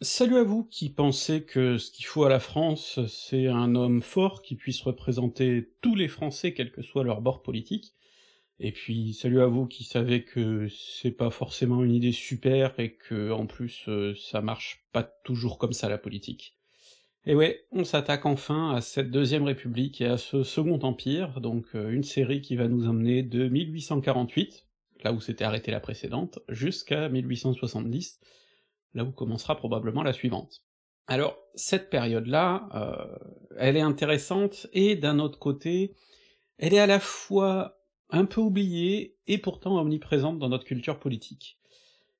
Salut à vous qui pensez que ce qu'il faut à la France, c'est un homme fort qui puisse représenter tous les Français, quel que soit leur bord politique, et puis salut à vous qui savez que c'est pas forcément une idée super et que en plus euh, ça marche pas toujours comme ça la politique. Et ouais, on s'attaque enfin à cette deuxième république et à ce second empire, donc euh, une série qui va nous emmener de 1848, là où s'était arrêtée la précédente, jusqu'à 1870, là où commencera probablement la suivante. Alors, cette période-là, euh, elle est intéressante, et d'un autre côté, elle est à la fois un peu oubliée, et pourtant omniprésente dans notre culture politique.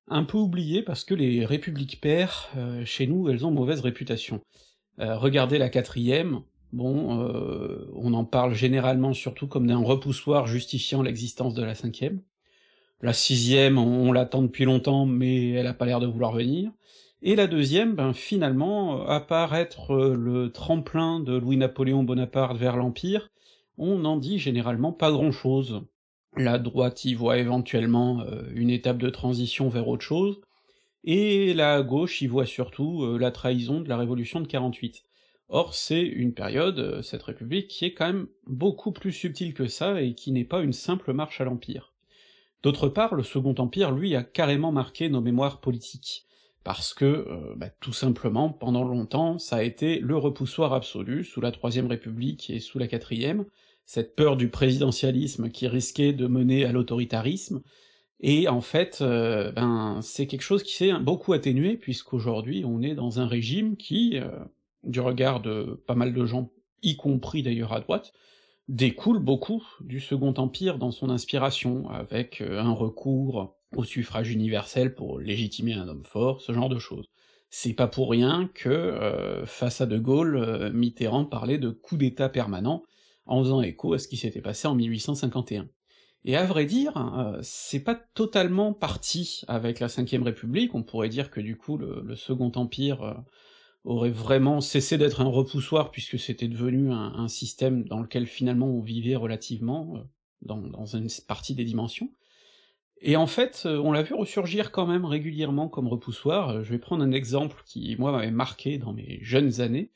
Un peu oubliée parce que les républiques pères, euh, chez nous, elles ont mauvaise réputation. Euh, regardez la quatrième, bon, on en parle généralement surtout comme d'un repoussoir justifiant l'existence de la cinquième. La sixième, on, l'attend depuis longtemps, mais elle a pas l'air de vouloir venir. Et la deuxième, ben finalement, à part être euh, le tremplin de Louis-Napoléon Bonaparte vers l'Empire, on n'en dit généralement pas grand-chose. La droite y voit éventuellement euh, une étape de transition vers autre chose, et la gauche y voit surtout euh, la trahison de la Révolution de 48. Or c'est une période, cette République, qui est quand même beaucoup plus subtile que ça, et qui n'est pas une simple marche à l'Empire. D'autre part, le Second Empire, lui, a carrément marqué nos mémoires politiques, parce que, euh, bah, tout simplement, pendant longtemps, ça a été le repoussoir absolu, sous la Troisième République et sous la Quatrième, cette peur du présidentialisme qui risquait de mener à l'autoritarisme, et en fait, euh, ben, c'est quelque chose qui s'est beaucoup atténué, puisqu'aujourd'hui on est dans un régime qui, euh, du regard de pas mal de gens, y compris d'ailleurs à droite, découle beaucoup du Second Empire dans son inspiration, avec euh, un recours au suffrage universel pour légitimer un homme fort, ce genre de choses. C'est pas pour rien que, euh, face à De Gaulle, euh, Mitterrand parlait de coup d'État permanent, en faisant écho à ce qui s'était passé en 1851. Et à vrai dire, c'est pas totalement parti avec la Ve République, on pourrait dire que du coup le, le Second Empire aurait vraiment cessé d'être un repoussoir puisque c'était devenu un, système dans lequel finalement on vivait relativement, euh, dans, une partie des dimensions. Et en fait, euh, on l'a vu ressurgir quand même régulièrement comme repoussoir, euh, je vais prendre un exemple qui, moi, m'avait marqué dans mes jeunes années,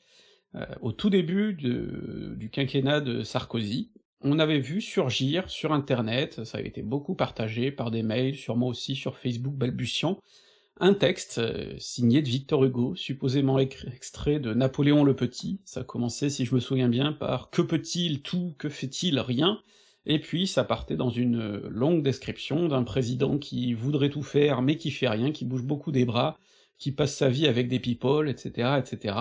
au tout début du quinquennat de Sarkozy, on avait vu surgir sur internet, ça avait été beaucoup partagé par des mails, moi aussi sur Facebook balbutiant, un texte euh, signé de Victor Hugo, supposément extrait de Napoléon le Petit, ça commençait, si je me souviens bien, par « Que peut-il tout, que fait-il rien ?» et puis ça partait dans une euh, longue description d'un président qui voudrait tout faire mais qui fait rien, qui bouge beaucoup des bras, qui passe sa vie avec des people, etc., etc.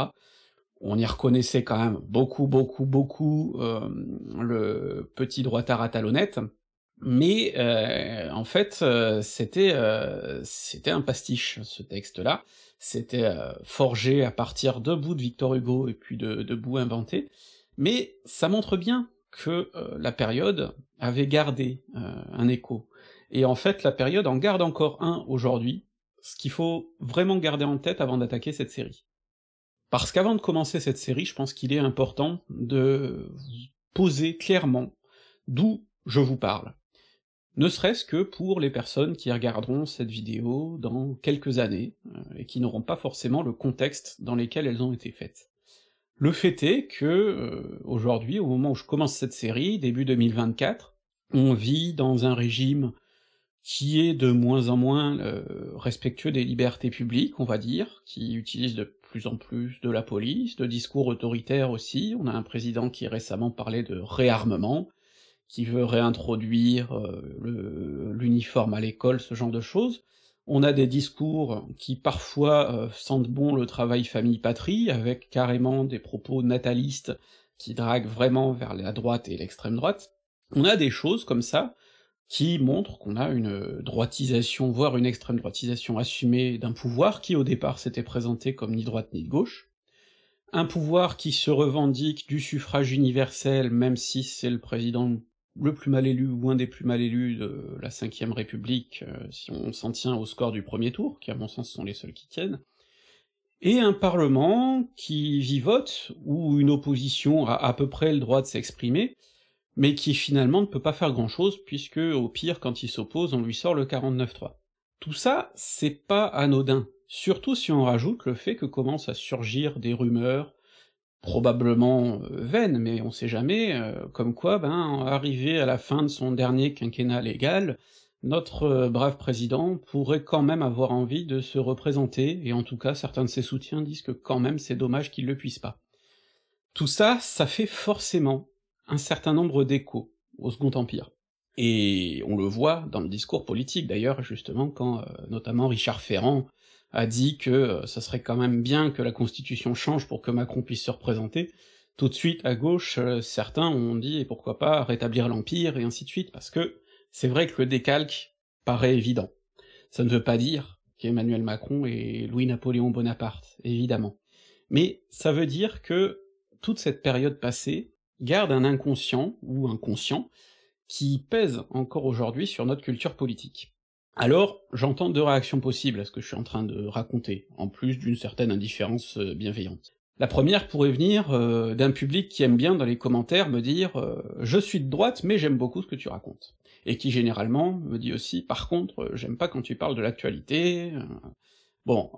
On y reconnaissait quand même beaucoup, beaucoup, beaucoup euh, le petit droitard à talonnettes, mais euh, en fait, euh, c'était euh, c'était un pastiche, ce texte-là, c'était forgé à partir de bouts de Victor Hugo et puis de, de bouts inventés, mais ça montre bien que la période avait gardé un écho. Et en fait, la période en garde encore un aujourd'hui, ce qu'il faut vraiment garder en tête avant d'attaquer cette série. Parce qu'avant de commencer cette série, je pense qu'il est important de poser clairement d'où je vous parle ne serait-ce que pour les personnes qui regarderont cette vidéo dans quelques années, euh, et qui n'auront pas forcément le contexte dans lequel elles ont été faites. Le fait est que, euh, aujourd'hui, au moment où je commence cette série, début 2024, on vit dans un régime qui est de moins en moins euh, respectueux des libertés publiques, on va dire, qui utilise de plus en plus de la police, de discours autoritaires aussi, on a un président qui récemment parlait de réarmement, qui veut réintroduire euh, l'uniforme à l'école, ce genre de choses. On a des discours qui parfois euh, sentent bon le travail famille-patrie, avec carrément des propos natalistes qui draguent vraiment vers la droite et l'extrême droite. On a des choses comme ça qui montrent qu'on a une droitisation, voire une extrême droitisation assumée d'un pouvoir qui au départ s'était présenté comme ni droite ni gauche, un pouvoir qui se revendique du suffrage universel, même si c'est le président le plus mal élu ou un des plus mal élus de la Ve République, euh, si on s'en tient au score du premier tour, qui à mon sens sont les seuls qui tiennent, et un parlement qui vivote, où une opposition a à peu près le droit de s'exprimer, mais qui finalement ne peut pas faire grand-chose, puisque au pire, quand il s'oppose, on lui sort le 49-3. Tout ça, c'est pas anodin, surtout si on rajoute le fait que commencent à surgir des rumeurs, probablement euh, vaines, mais on sait jamais, euh, comme quoi, ben, arrivé à la fin de son dernier quinquennat légal, notre euh, brave président pourrait quand même avoir envie de se représenter, et en tout cas certains de ses soutiens disent que quand même c'est dommage qu'il le puisse pas. Tout ça, ça fait forcément un certain nombre d'échos au Second Empire. Et on le voit dans le discours politique d'ailleurs, justement, quand notamment Richard Ferrand a dit que euh, ça serait quand même bien que la Constitution change pour que Macron puisse se représenter, tout de suite à gauche, euh, certains ont dit et pourquoi pas rétablir l'Empire et ainsi de suite, parce que c'est vrai que le décalque paraît évident. Ça ne veut pas dire qu'Emmanuel Macron est Louis-Napoléon Bonaparte, évidemment. Mais ça veut dire que toute cette période passée garde un inconscient, ou inconscient, qui pèse encore aujourd'hui sur notre culture politique. Alors, j'entends deux réactions possibles à ce que je suis en train de raconter, en plus d'une certaine indifférence euh, bienveillante. La première pourrait venir euh, d'un public qui aime bien dans les commentaires me dire euh, Je suis de droite, mais j'aime beaucoup ce que tu racontes », et qui généralement me dit aussi « Par contre, j'aime pas quand tu parles de l'actualité... Bon,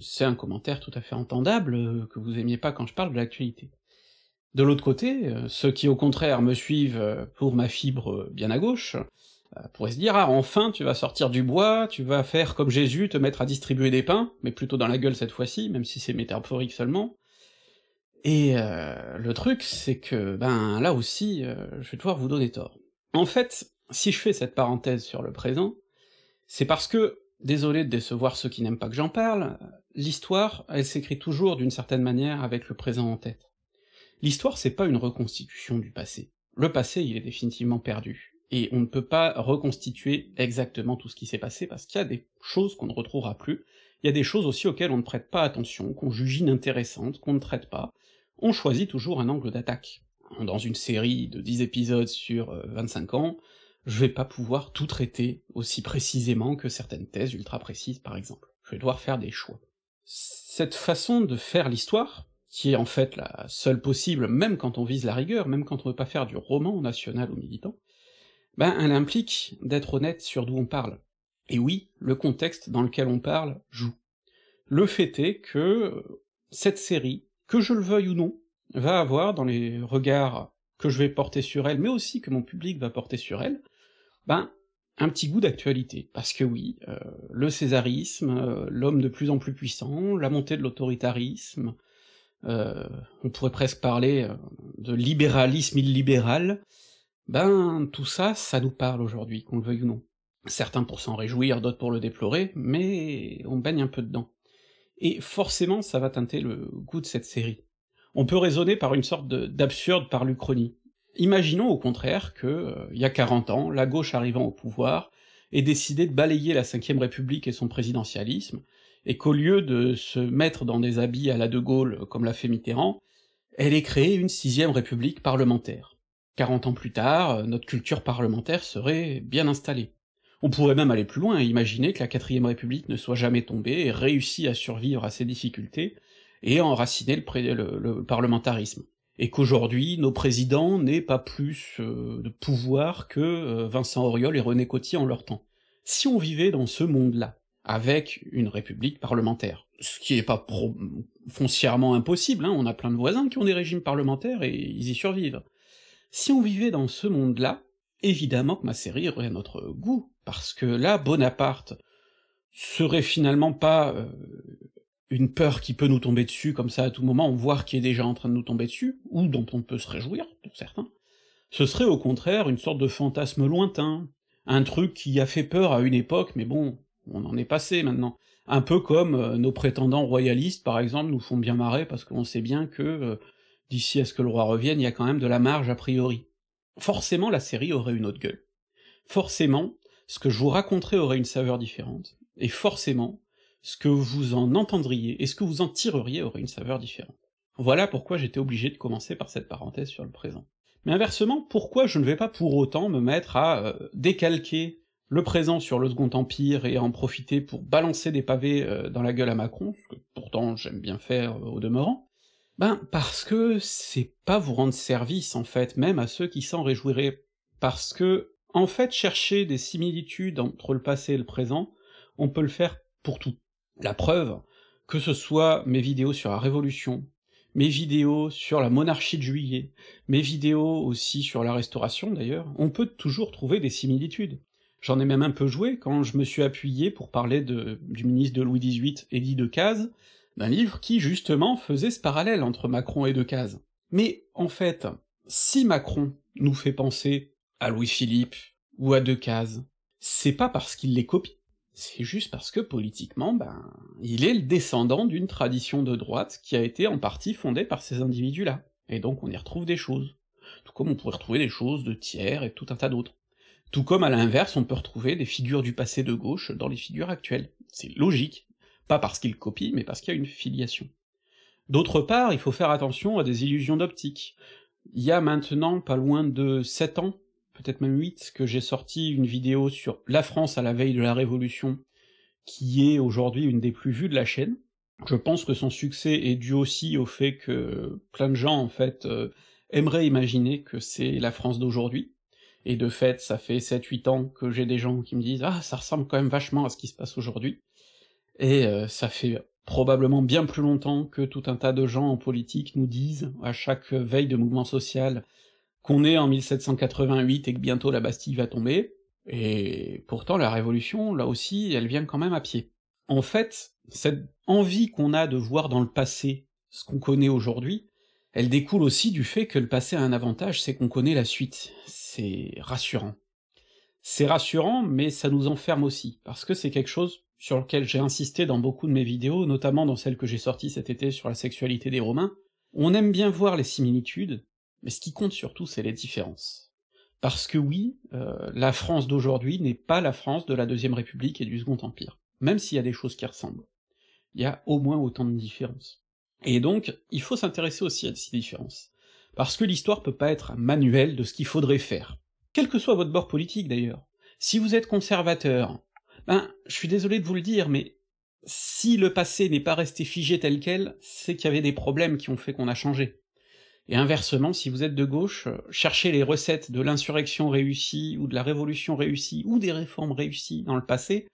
c'est un commentaire tout à fait entendable, que vous aimiez pas quand je parle de l'actualité. De l'autre côté, euh, ceux qui au contraire me suivent euh, pour ma fibre euh, bien à gauche, pourraient se dire, ah enfin tu vas sortir du bois, tu vas faire comme Jésus, te mettre à distribuer des pains, mais plutôt dans la gueule cette fois-ci, même si c'est métaphorique seulement. Et le truc, c'est que, ben là aussi, je vais devoir vous donner tort. En fait, si je fais cette parenthèse sur le présent, c'est parce que, désolé de décevoir ceux qui n'aiment pas que j'en parle, l'histoire, elle s'écrit toujours d'une certaine manière avec le présent en tête. L'histoire, c'est pas une reconstitution du passé. Le passé, il est définitivement perdu. Et on ne peut pas reconstituer exactement tout ce qui s'est passé, parce qu'il y a des choses qu'on ne retrouvera plus, il y a des choses aussi auxquelles on ne prête pas attention, qu'on juge inintéressantes, qu'on ne traite pas. On choisit toujours un angle d'attaque. Dans une série de 10 épisodes sur 25 euh, ans, je vais pas pouvoir tout traiter aussi précisément que certaines thèses ultra précises, par exemple. Je vais devoir faire des choix. Cette façon de faire l'histoire, qui est en fait la seule possible, même quand on vise la rigueur, même quand on veut pas faire du roman national ou militant, ben elle implique d'être honnête sur d'où on parle. Et oui, le contexte dans lequel on parle joue. Le fait est que cette série, que je le veuille ou non, va avoir dans les regards que je vais porter sur elle, mais aussi que mon public va porter sur elle, ben un petit goût d'actualité, parce que oui, euh, le césarisme, euh, l'homme de plus en plus puissant, la montée de l'autoritarisme, euh, on pourrait presque parler euh, de libéralisme illibéral, ben tout ça, ça nous parle aujourd'hui, qu'on le veuille ou non. Certains pour s'en réjouir, d'autres pour le déplorer, mais on baigne un peu dedans. Et forcément, ça va teinter le goût de cette série. On peut raisonner par une sorte d'absurde par l'Uchronie. Imaginons au contraire que, euh, y a 40 ans, la gauche arrivant au pouvoir ait décidé de balayer la Ve République et son présidentialisme, et qu'au lieu de se mettre dans des habits à la De Gaulle comme l'a fait Mitterrand, elle ait créé une sixième république parlementaire. Quarante ans plus tard, notre culture parlementaire serait bien installée. On pourrait même aller plus loin et imaginer que la quatrième république ne soit jamais tombée et réussi à survivre à ses difficultés et à enraciner le, parlementarisme. Et qu'aujourd'hui, nos présidents n'aient pas plus euh, de pouvoir que euh, Vincent Auriol et René Coty en leur temps. Si on vivait dans ce monde-là, avec une république parlementaire. Ce qui est pas foncièrement impossible, hein, on a plein de voisins qui ont des régimes parlementaires et ils y survivent. Si on vivait dans ce monde-là, évidemment que ma série aurait notre goût, parce que là, Bonaparte serait finalement pas euh, une peur qui peut nous tomber dessus comme ça à tout moment, voire qui est déjà en train de nous tomber dessus, ou dont on peut se réjouir, pour certains. Ce serait au contraire une sorte de fantasme lointain, un truc qui a fait peur à une époque, mais bon, on en est passé maintenant. Un peu comme euh, nos prétendants royalistes, par exemple, nous font bien marrer parce qu'on sait bien que, euh, d'ici à ce que le roi revienne, il y a quand même de la marge a priori. Forcément, la série aurait une autre gueule. Forcément, ce que je vous raconterai aurait une saveur différente. Et forcément, ce que vous en entendriez et ce que vous en tireriez aurait une saveur différente. Voilà pourquoi j'étais obligé de commencer par cette parenthèse sur le présent. Mais inversement, pourquoi je ne vais pas pour autant me mettre à euh, décalquer le présent sur le Second Empire et en profiter pour balancer des pavés euh, dans la gueule à Macron, ce que pourtant j'aime bien faire euh, au demeurant, ben parce que c'est pas vous rendre service en fait, même à ceux qui s'en réjouiraient, parce que en fait chercher des similitudes entre le passé et le présent, on peut le faire pour tout. La preuve, que ce soit mes vidéos sur la Révolution, mes vidéos sur la monarchie de juillet, mes vidéos aussi sur la Restauration d'ailleurs, on peut toujours trouver des similitudes. J'en ai même un peu joué quand je me suis appuyé pour parler de, du ministre de Louis XVIII, Élie Decazes, d'un livre qui justement faisait ce parallèle entre Macron et Decazes. Mais en fait, si Macron nous fait penser à Louis-Philippe ou à Decazes, c'est pas parce qu'il les copie, c'est juste parce que politiquement, ben, il est le descendant d'une tradition de droite qui a été en partie fondée par ces individus-là, et donc on y retrouve des choses. Tout comme on pourrait retrouver des choses de tiers et tout un tas d'autres. Tout comme à l'inverse, on peut retrouver des figures du passé de gauche dans les figures actuelles. C'est logique, pas parce qu'ils copient, mais parce qu'il y a une filiation. D'autre part, il faut faire attention à des illusions d'optique. Il y a maintenant pas loin de 7 ans, peut-être même 8, que j'ai sorti une vidéo sur la France à la veille de la Révolution, qui est aujourd'hui une des plus vues de la chaîne. Je pense que son succès est dû aussi au fait que plein de gens, en fait, euh, aimeraient imaginer que c'est la France d'aujourd'hui, et de fait, ça fait 7-8 ans que j'ai des gens qui me disent « Ah, ça ressemble quand même vachement à ce qui se passe aujourd'hui », et euh, ça fait probablement bien plus longtemps que tout un tas de gens en politique nous disent, à chaque veille de mouvement social, qu'on est en 1788 et que bientôt la Bastille va tomber, et pourtant la Révolution, là aussi, elle vient quand même à pied. En fait, cette envie qu'on a de voir dans le passé ce qu'on connaît aujourd'hui, elle découle aussi du fait que le passé a un avantage, c'est qu'on connaît la suite. C'est rassurant. C'est rassurant, mais ça nous enferme aussi, parce que c'est quelque chose sur lequel j'ai insisté dans beaucoup de mes vidéos, notamment dans celle que j'ai sortie cet été sur la sexualité des Romains, on aime bien voir les similitudes, mais ce qui compte surtout, c'est les différences. Parce que oui, euh, la France d'aujourd'hui n'est pas la France de la Deuxième République et du Second Empire, même s'il y a des choses qui ressemblent. Il y a au moins autant de différences. Et donc, il faut s'intéresser aussi à ces différences. Parce que l'histoire peut pas être un manuel de ce qu'il faudrait faire. Quel que soit votre bord politique d'ailleurs. Si vous êtes conservateur, ben, je suis désolé de vous le dire, mais si le passé n'est pas resté figé tel quel, c'est qu'il y avait des problèmes qui ont fait qu'on a changé. Et inversement, si vous êtes de gauche, cherchez les recettes de l'insurrection réussie, ou de la révolution réussie, ou des réformes réussies dans le passé,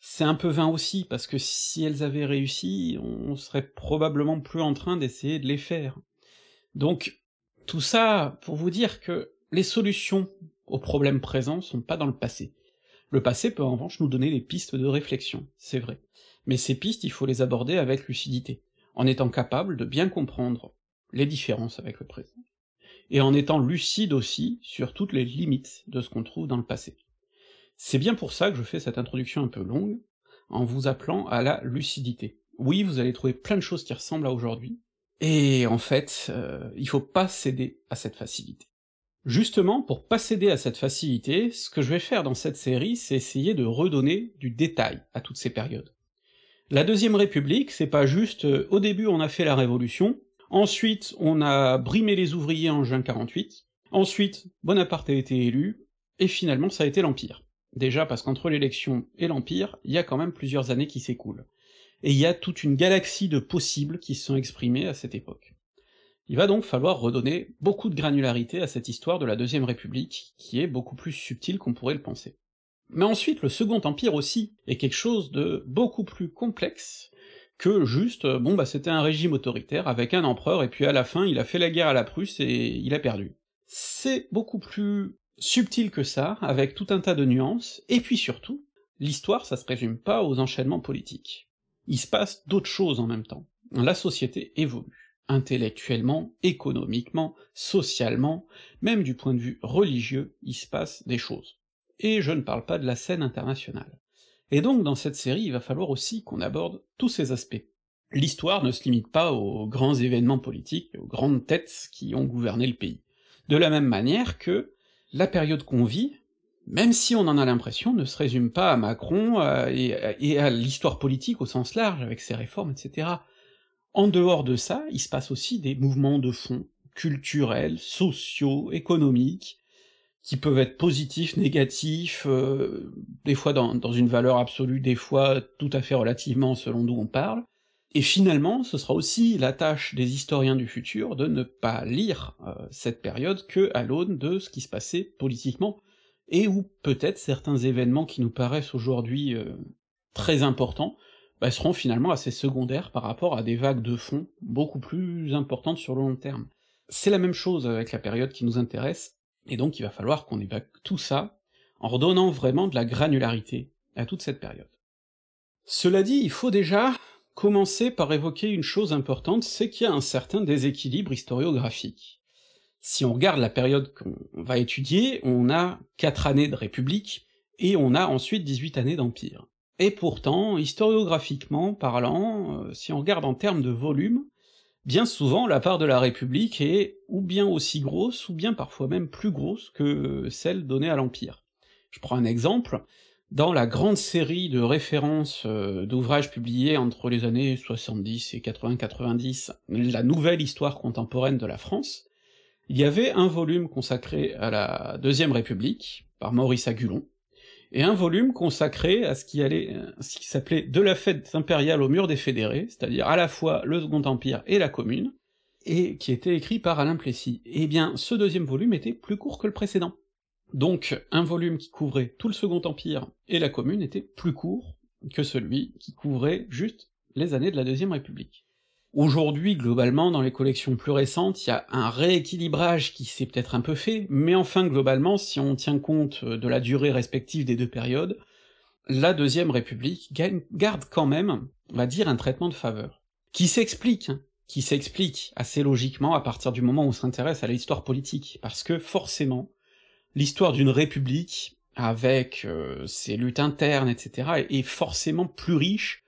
c'est un peu vain aussi, parce que si elles avaient réussi, on serait probablement plus en train d'essayer de les faire. Donc, tout ça pour vous dire que les solutions aux problèmes présents sont pas dans le passé. Le passé peut en revanche nous donner des pistes de réflexion, c'est vrai. Mais ces pistes, il faut les aborder avec lucidité, en étant capable de bien comprendre les différences avec le présent, et en étant lucide aussi sur toutes les limites de ce qu'on trouve dans le passé. C'est bien pour ça que je fais cette introduction un peu longue, en vous appelant à la lucidité. Oui, vous allez trouver plein de choses qui ressemblent à aujourd'hui, et en fait, euh, il faut pas céder à cette facilité. Justement, pour pas céder à cette facilité, ce que je vais faire dans cette série, c'est essayer de redonner du détail à toutes ces périodes. La Deuxième République, c'est pas juste euh, au début on a fait la Révolution, ensuite on a brimé les ouvriers en juin 48, ensuite Bonaparte a été élu, et finalement ça a été l'Empire. Déjà parce qu'entre l'élection et l'Empire, il y a quand même plusieurs années qui s'écoulent. Et il y a toute une galaxie de possibles qui se sont exprimés à cette époque. Il va donc falloir redonner beaucoup de granularité à cette histoire de la Deuxième République, qui est beaucoup plus subtile qu'on pourrait le penser. Mais ensuite, le Second Empire aussi est quelque chose de beaucoup plus complexe que juste, euh, bon bah c'était un régime autoritaire avec un empereur, et puis à la fin il a fait la guerre à la Prusse et il a perdu. C'est beaucoup plus subtil que ça, avec tout un tas de nuances, et puis surtout, l'histoire ça se résume pas aux enchaînements politiques. Il se passe d'autres choses en même temps. La société évolue intellectuellement, économiquement, socialement, même du point de vue religieux, il se passe des choses. Et je ne parle pas de la scène internationale. Et donc dans cette série, il va falloir aussi qu'on aborde tous ces aspects. L'histoire ne se limite pas aux grands événements politiques, aux grandes têtes qui ont gouverné le pays. De la même manière que la période qu'on vit, même si on en a l'impression, ne se résume pas à Macron euh, et à l'histoire politique au sens large, avec ses réformes, etc. En dehors de ça, il se passe aussi des mouvements de fond, culturels, sociaux, économiques, qui peuvent être positifs, négatifs, euh, des fois dans, une valeur absolue, des fois tout à fait relativement selon d'où on parle, et finalement ce sera aussi la tâche des historiens du futur de ne pas lire euh, cette période que à l'aune de ce qui se passait politiquement, et où peut-être certains événements qui nous paraissent aujourd'hui euh, très importants bah, seront finalement assez secondaires par rapport à des vagues de fond beaucoup plus importantes sur le long terme. C'est la même chose avec la période qui nous intéresse, et donc il va falloir qu'on évacue tout ça en redonnant vraiment de la granularité à toute cette période. Cela dit, il faut déjà commencer par évoquer une chose importante, c'est qu'il y a un certain déséquilibre historiographique. Si on regarde la période qu'on va étudier, on a quatre années de République, et on a ensuite 18 années d'Empire. Et pourtant, historiographiquement parlant, euh, si on regarde en termes de volume, bien souvent la part de la République est ou bien aussi grosse, ou bien parfois même plus grosse que celle donnée à l'Empire. Je prends un exemple, dans la grande série de références euh, d'ouvrages publiés entre les années 70 et 80-90, la nouvelle histoire contemporaine de la France, il y avait un volume consacré à la Deuxième République, par Maurice Agulon, et un volume consacré à ce qui allait, ce qui s'appelait De la fête impériale au mur des fédérés, c'est-à-dire à la fois le Second Empire et la Commune, et qui était écrit par Alain Plessis. Eh bien, ce deuxième volume était plus court que le précédent. Donc, un volume qui couvrait tout le Second Empire et la Commune était plus court que celui qui couvrait juste les années de la Deuxième République. Aujourd'hui, globalement, dans les collections plus récentes, il y a un rééquilibrage qui s'est peut-être un peu fait, mais enfin, globalement, si on tient compte de la durée respective des deux périodes, la Deuxième République garde quand même, on va dire, un traitement de faveur. Qui s'explique, hein, qui s'explique assez logiquement à partir du moment où on s'intéresse à l'histoire politique, parce que forcément, l'histoire d'une république, avec euh, ses luttes internes, etc., est forcément plus riche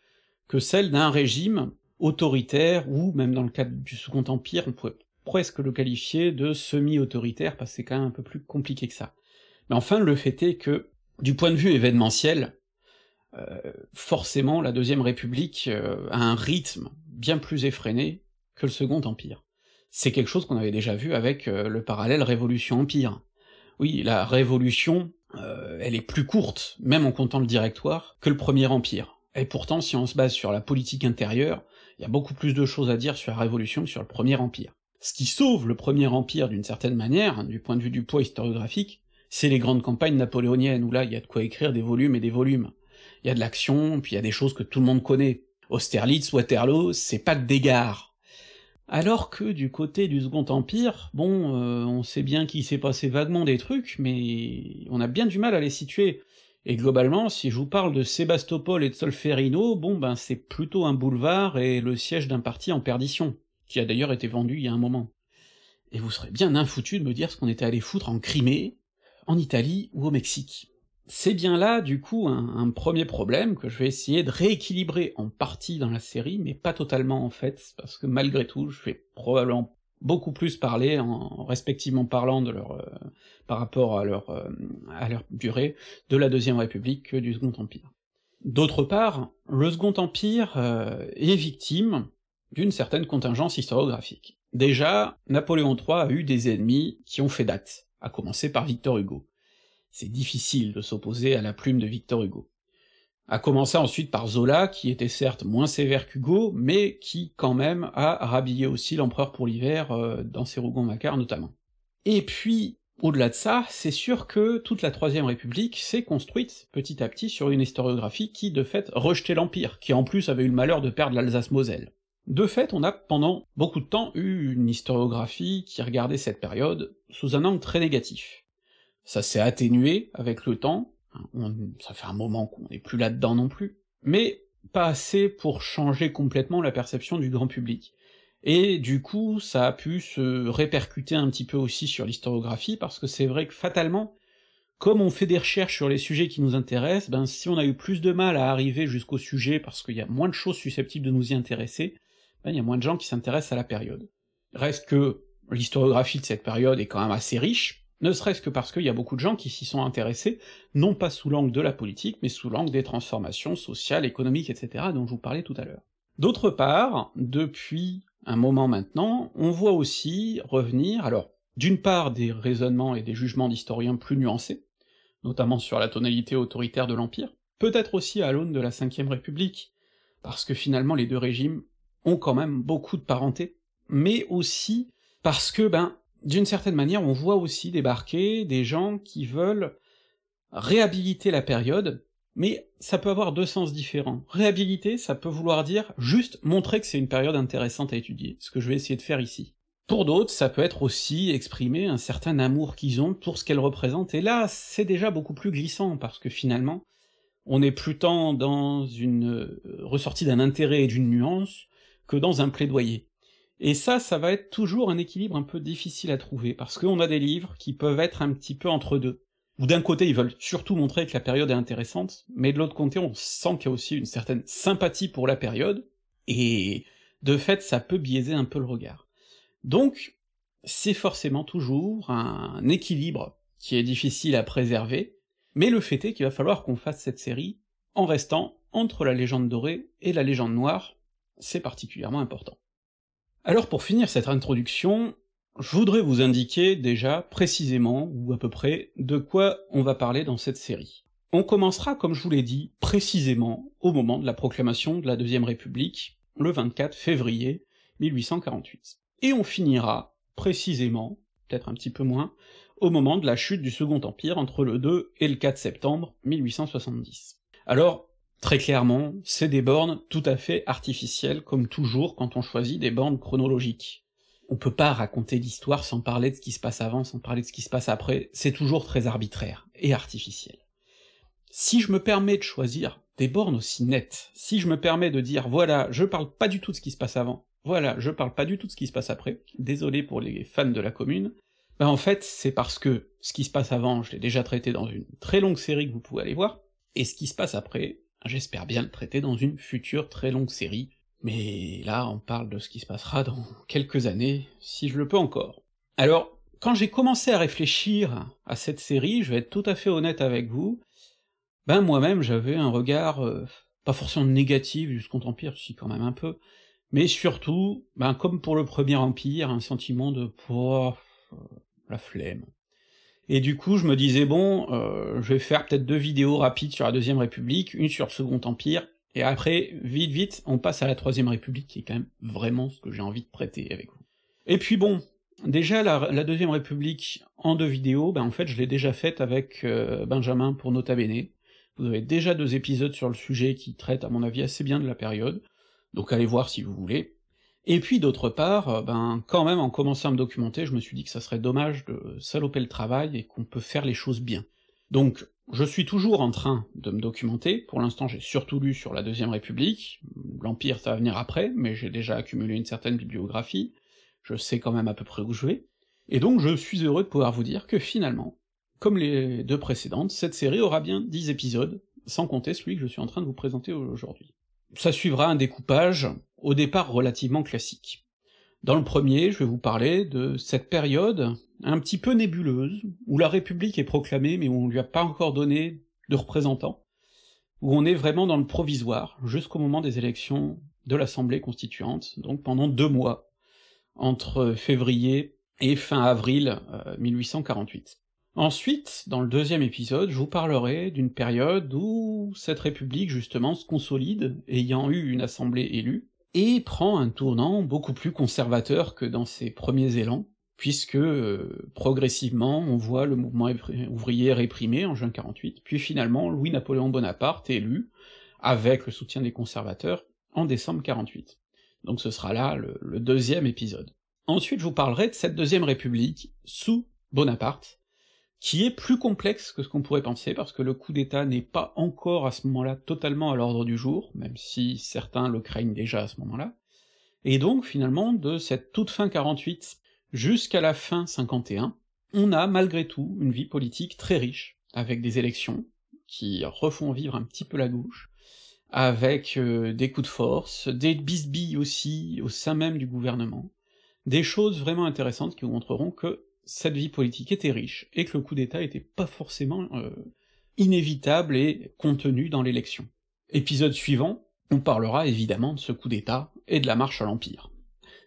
que celle d'un régime autoritaire, ou même dans le cadre du Second Empire, on pourrait presque le qualifier de semi-autoritaire, parce que c'est quand même un peu plus compliqué que ça. Mais enfin, le fait est que, du point de vue événementiel, euh, forcément la Deuxième République euh, a un rythme bien plus effréné que le Second Empire. C'est quelque chose qu'on avait déjà vu avec euh, le parallèle Révolution-Empire. Oui, la Révolution, elle est plus courte, même en comptant le Directoire, que le Premier Empire. Et pourtant, si on se base sur la politique intérieure, il y a beaucoup plus de choses à dire sur la Révolution que sur le Premier Empire. Ce qui sauve le Premier Empire d'une certaine manière, du point de vue du poids historiographique, c'est les grandes campagnes napoléoniennes, où là il y a de quoi écrire des volumes et des volumes. Il y a de l'action, puis il y a des choses que tout le monde connaît. Austerlitz, Waterloo, c'est pas que des. Alors que du côté du Second Empire, bon, euh, on sait bien qu'il s'est passé vaguement des trucs, mais on a bien du mal à les situer. Et globalement, si je vous parle de Sébastopol et de Solferino, bon ben c'est plutôt un boulevard et le siège d'un parti en perdition, qui a d'ailleurs été vendu il y a un moment. Et vous serez bien infoutu de me dire ce qu'on était allé foutre en Crimée, en Italie ou au Mexique. C'est bien là, du coup, un, un, premier problème que je vais essayer de rééquilibrer en partie dans la série, mais pas totalement en fait, parce que malgré tout, je vais probablement beaucoup plus parler en respectivement parlant de leur euh, par rapport à leur euh, à leur durée de la deuxième république que du second empire. D'autre part, le second empire euh, est victime d'une certaine contingence historiographique. Déjà, Napoléon III a eu des ennemis qui ont fait date, à commencer par Victor Hugo. C'est difficile de s'opposer à la plume de Victor Hugo à commencer ensuite par Zola, qui était certes moins sévère qu'Hugo, mais qui quand même a rhabillé aussi l'empereur pour l'hiver euh, dans ses Rougon-Macquart notamment. Et puis, au-delà de ça, c'est sûr que toute la Troisième République s'est construite petit à petit sur une historiographie qui, de fait, rejetait l'Empire, qui en plus avait eu le malheur de perdre l'Alsace-Moselle. De fait, on a pendant beaucoup de temps eu une historiographie qui regardait cette période sous un angle très négatif. Ça s'est atténué avec le temps, ça fait un moment qu'on n'est plus là-dedans non plus, mais pas assez pour changer complètement la perception du grand public. Et du coup, ça a pu se répercuter un petit peu aussi sur l'historiographie, parce que c'est vrai que fatalement, comme on fait des recherches sur les sujets qui nous intéressent, ben si on a eu plus de mal à arriver jusqu'au sujet parce qu'il y a moins de choses susceptibles de nous y intéresser, ben il y a moins de gens qui s'intéressent à la période. Reste que l'historiographie de cette période est quand même assez riche, ne serait-ce que parce qu'il y a beaucoup de gens qui s'y sont intéressés, non pas sous l'angle de la politique, mais sous l'angle des transformations sociales, économiques, etc., dont je vous parlais tout à l'heure. D'autre part, depuis un moment maintenant, on voit aussi revenir, alors, d'une part des raisonnements et des jugements d'historiens plus nuancés, notamment sur la tonalité autoritaire de l'Empire, peut-être aussi à l'aune de la Ve République, parce que finalement les deux régimes ont quand même beaucoup de parenté, mais aussi parce que, ben, d'une certaine manière, on voit aussi débarquer des gens qui veulent réhabiliter la période, Mais ça peut avoir deux sens différents. Réhabiliter, ça peut vouloir dire juste montrer que c'est une période intéressante à étudier, ce que je vais essayer de faire ici. Pour d'autres, ça peut être aussi exprimer un certain amour qu'ils ont pour ce qu'elle représente, et là, c'est déjà beaucoup plus glissant, parce que finalement, on est plus tant dans une euh, ressortie d'un intérêt et d'une nuance que dans un plaidoyer. Et ça, ça va être toujours un équilibre un peu difficile à trouver, parce qu'on a des livres qui peuvent être un petit peu entre deux. Ou d'un côté, ils veulent surtout montrer que la période est intéressante, mais de l'autre côté, on sent qu'il y a aussi une certaine sympathie pour la période, et de fait, ça peut biaiser un peu le regard. Donc, c'est forcément toujours un équilibre qui est difficile à préserver, mais le fait est qu'il va falloir qu'on fasse cette série en restant entre la légende dorée et la légende noire, c'est particulièrement important. Alors pour finir cette introduction, je voudrais vous indiquer déjà précisément, ou à peu près, de quoi on va parler dans cette série. On commencera, comme je vous l'ai dit, précisément au moment de la proclamation de la Deuxième République, le 24 février 1848 et on finira, précisément, peut-être un petit peu moins, au moment de la chute du Second Empire entre le 2 et le 4 septembre 1870. Alors, très clairement, c'est des bornes tout à fait artificielles, comme toujours quand on choisit des bornes chronologiques. On peut pas raconter l'histoire sans parler de ce qui se passe avant, sans parler de ce qui se passe après, c'est toujours très arbitraire et artificiel. Si je me permets de choisir des bornes aussi nettes, si je me permets de dire voilà, je parle pas du tout de ce qui se passe avant, voilà, je parle pas du tout de ce qui se passe après, désolé pour les fans de la commune, ben en fait, c'est parce que ce qui se passe avant, je l'ai déjà traité dans une très longue série que vous pouvez aller voir, et ce qui se passe après, j'espère bien le traiter dans une future très longue série, mais là on parle de ce qui se passera dans quelques années, si je le peux encore. Alors, quand j'ai commencé à réfléchir à cette série, je vais être tout à fait honnête avec vous, ben moi-même j'avais un regard, euh, pas forcément négatif du Second Empire, si quand même un peu, mais surtout, ben, comme pour le Premier Empire, un sentiment de oh, la flemme. Et du coup, je me disais, bon, euh, je vais faire peut-être deux vidéos rapides sur la Deuxième République, une sur Second Empire, et après, vite vite, on passe à la Troisième République, qui est quand même vraiment ce que j'ai envie de prêter avec vous. Et puis bon, déjà, la, Deuxième République, en deux vidéos, ben en fait, je l'ai déjà faite avec euh, Benjamin pour Nota Bene, vous avez déjà deux épisodes sur le sujet qui traitent, à mon avis, assez bien de la période, donc allez voir si vous voulez. Et puis d'autre part, euh, ben quand même en commençant à me documenter, je me suis dit que ça serait dommage de saloper le travail et qu'on peut faire les choses bien. Donc je suis toujours en train de me documenter, pour l'instant j'ai surtout lu sur la Deuxième République, l'Empire ça va venir après, mais j'ai déjà accumulé une certaine bibliographie, je sais quand même à peu près où je vais, et donc je suis heureux de pouvoir vous dire que finalement, comme les deux précédentes, cette série aura bien 10 épisodes, sans compter celui que je suis en train de vous présenter aujourd'hui. Ça suivra un découpage, au départ relativement classique. Dans le premier, je vais vous parler de cette période un petit peu nébuleuse, où la République est proclamée mais où on lui a pas encore donné de représentants, où on est vraiment dans le provisoire, jusqu'au moment des élections de l'Assemblée constituante, donc pendant deux mois, entre février et fin avril 1848. Euh, Ensuite, dans le deuxième épisode, je vous parlerai d'une période où cette république justement se consolide, ayant eu une assemblée élue, et prend un tournant beaucoup plus conservateur que dans ses premiers élans, puisque euh, progressivement on voit le mouvement ouvrier réprimé en juin 48, puis finalement Louis-Napoléon Bonaparte élu, avec le soutien des conservateurs, en décembre 48. Donc ce sera là le, le deuxième épisode. Ensuite je vous parlerai de cette deuxième république sous Bonaparte, qui est plus complexe que ce qu'on pourrait penser, parce que le coup d'État n'est pas encore à ce moment-là totalement à l'ordre du jour, même si certains le craignent déjà à ce moment-là, et donc finalement de cette toute fin 48 jusqu'à la fin 51, on a malgré tout une vie politique très riche, avec des élections qui refont vivre un petit peu la gauche, avec euh, des coups de force, des bisbilles aussi au sein même du gouvernement, des choses vraiment intéressantes qui vous montreront que cette vie politique était riche, et que le coup d'État était pas forcément euh, inévitable et contenu dans l'élection. Épisode suivant, on parlera évidemment de ce coup d'État et de la marche à l'Empire.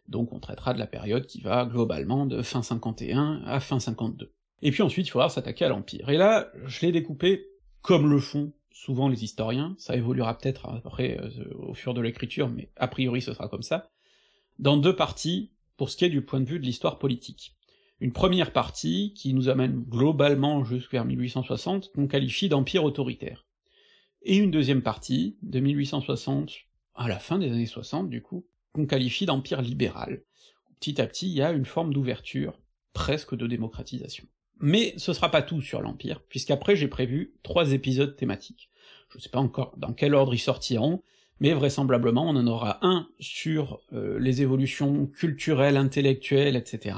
Donc on traitera de la période qui va globalement de fin 51 à fin 52. Et puis ensuite il faudra s'attaquer à l'Empire. Et là, je l'ai découpé comme le font souvent les historiens, ça évoluera peut-être après euh, au fur de l'écriture, mais a priori ce sera comme ça, dans deux parties pour ce qui est du point de vue de l'histoire politique une première partie qui nous amène globalement jusqu'à 1860, qu'on qualifie d'empire autoritaire. et une deuxième partie, de 1860 à la fin des années 60 du coup, qu'on qualifie d'empire libéral. Petit à petit, il y a une forme d'ouverture, presque de démocratisation. Mais ce sera pas tout sur l'Empire, puisqu'après j'ai prévu trois épisodes thématiques. Je sais pas encore dans quel ordre ils sortiront, mais vraisemblablement on en aura un sur euh, les évolutions culturelles, intellectuelles, etc.,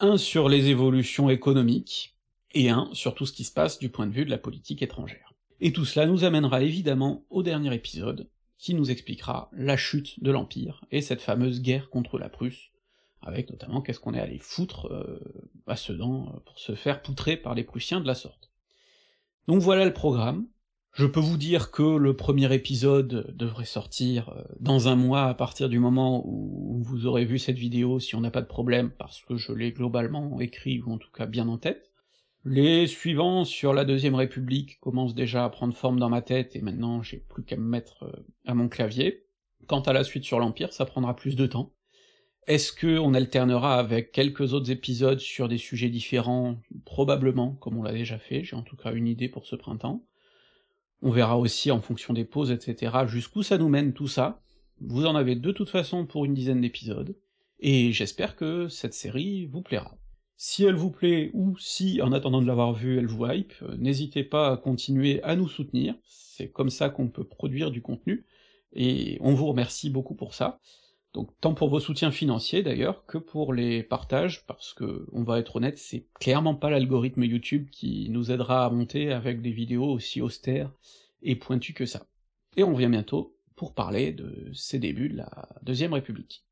un sur les évolutions économiques, et un sur tout ce qui se passe du point de vue de la politique étrangère. Et tout cela nous amènera évidemment au dernier épisode, qui nous expliquera la chute de l'Empire, et cette fameuse guerre contre la Prusse, avec notamment qu'est-ce qu'on est allé foutre euh, à Sedan pour se faire poutrer par les Prussiens de la sorte. Donc voilà le programme. Je peux vous dire que le premier épisode devrait sortir euh, dans un mois à partir du moment où vous aurez vu cette vidéo si on n'a pas de problème, parce que je l'ai globalement écrit, ou en tout cas bien en tête. Les suivants sur la Deuxième République commencent déjà à prendre forme dans ma tête, et maintenant j'ai plus qu'à me mettre à mon clavier. Quant à la suite sur l'Empire, ça prendra plus de temps. Est-ce que on alternera avec quelques autres épisodes sur des sujets différents? Probablement, comme on l'a déjà fait, j'ai en tout cas une idée pour ce printemps. On verra aussi en fonction des pauses, etc., jusqu'où ça nous mène tout ça. Vous en avez de toute façon pour une dizaine d'épisodes, et j'espère que cette série vous plaira. Si elle vous plaît, ou si, en attendant de l'avoir vue, elle vous hype, euh, n'hésitez pas à continuer à nous soutenir, c'est comme ça qu'on peut produire du contenu, et on vous remercie beaucoup pour ça. Donc tant pour vos soutiens financiers d'ailleurs, que pour les partages, parce que, on va être honnête, c'est clairement pas l'algorithme YouTube qui nous aidera à monter avec des vidéos aussi austères et pointues que ça. Et on revient bientôt pour parler de ces débuts de la Deuxième République.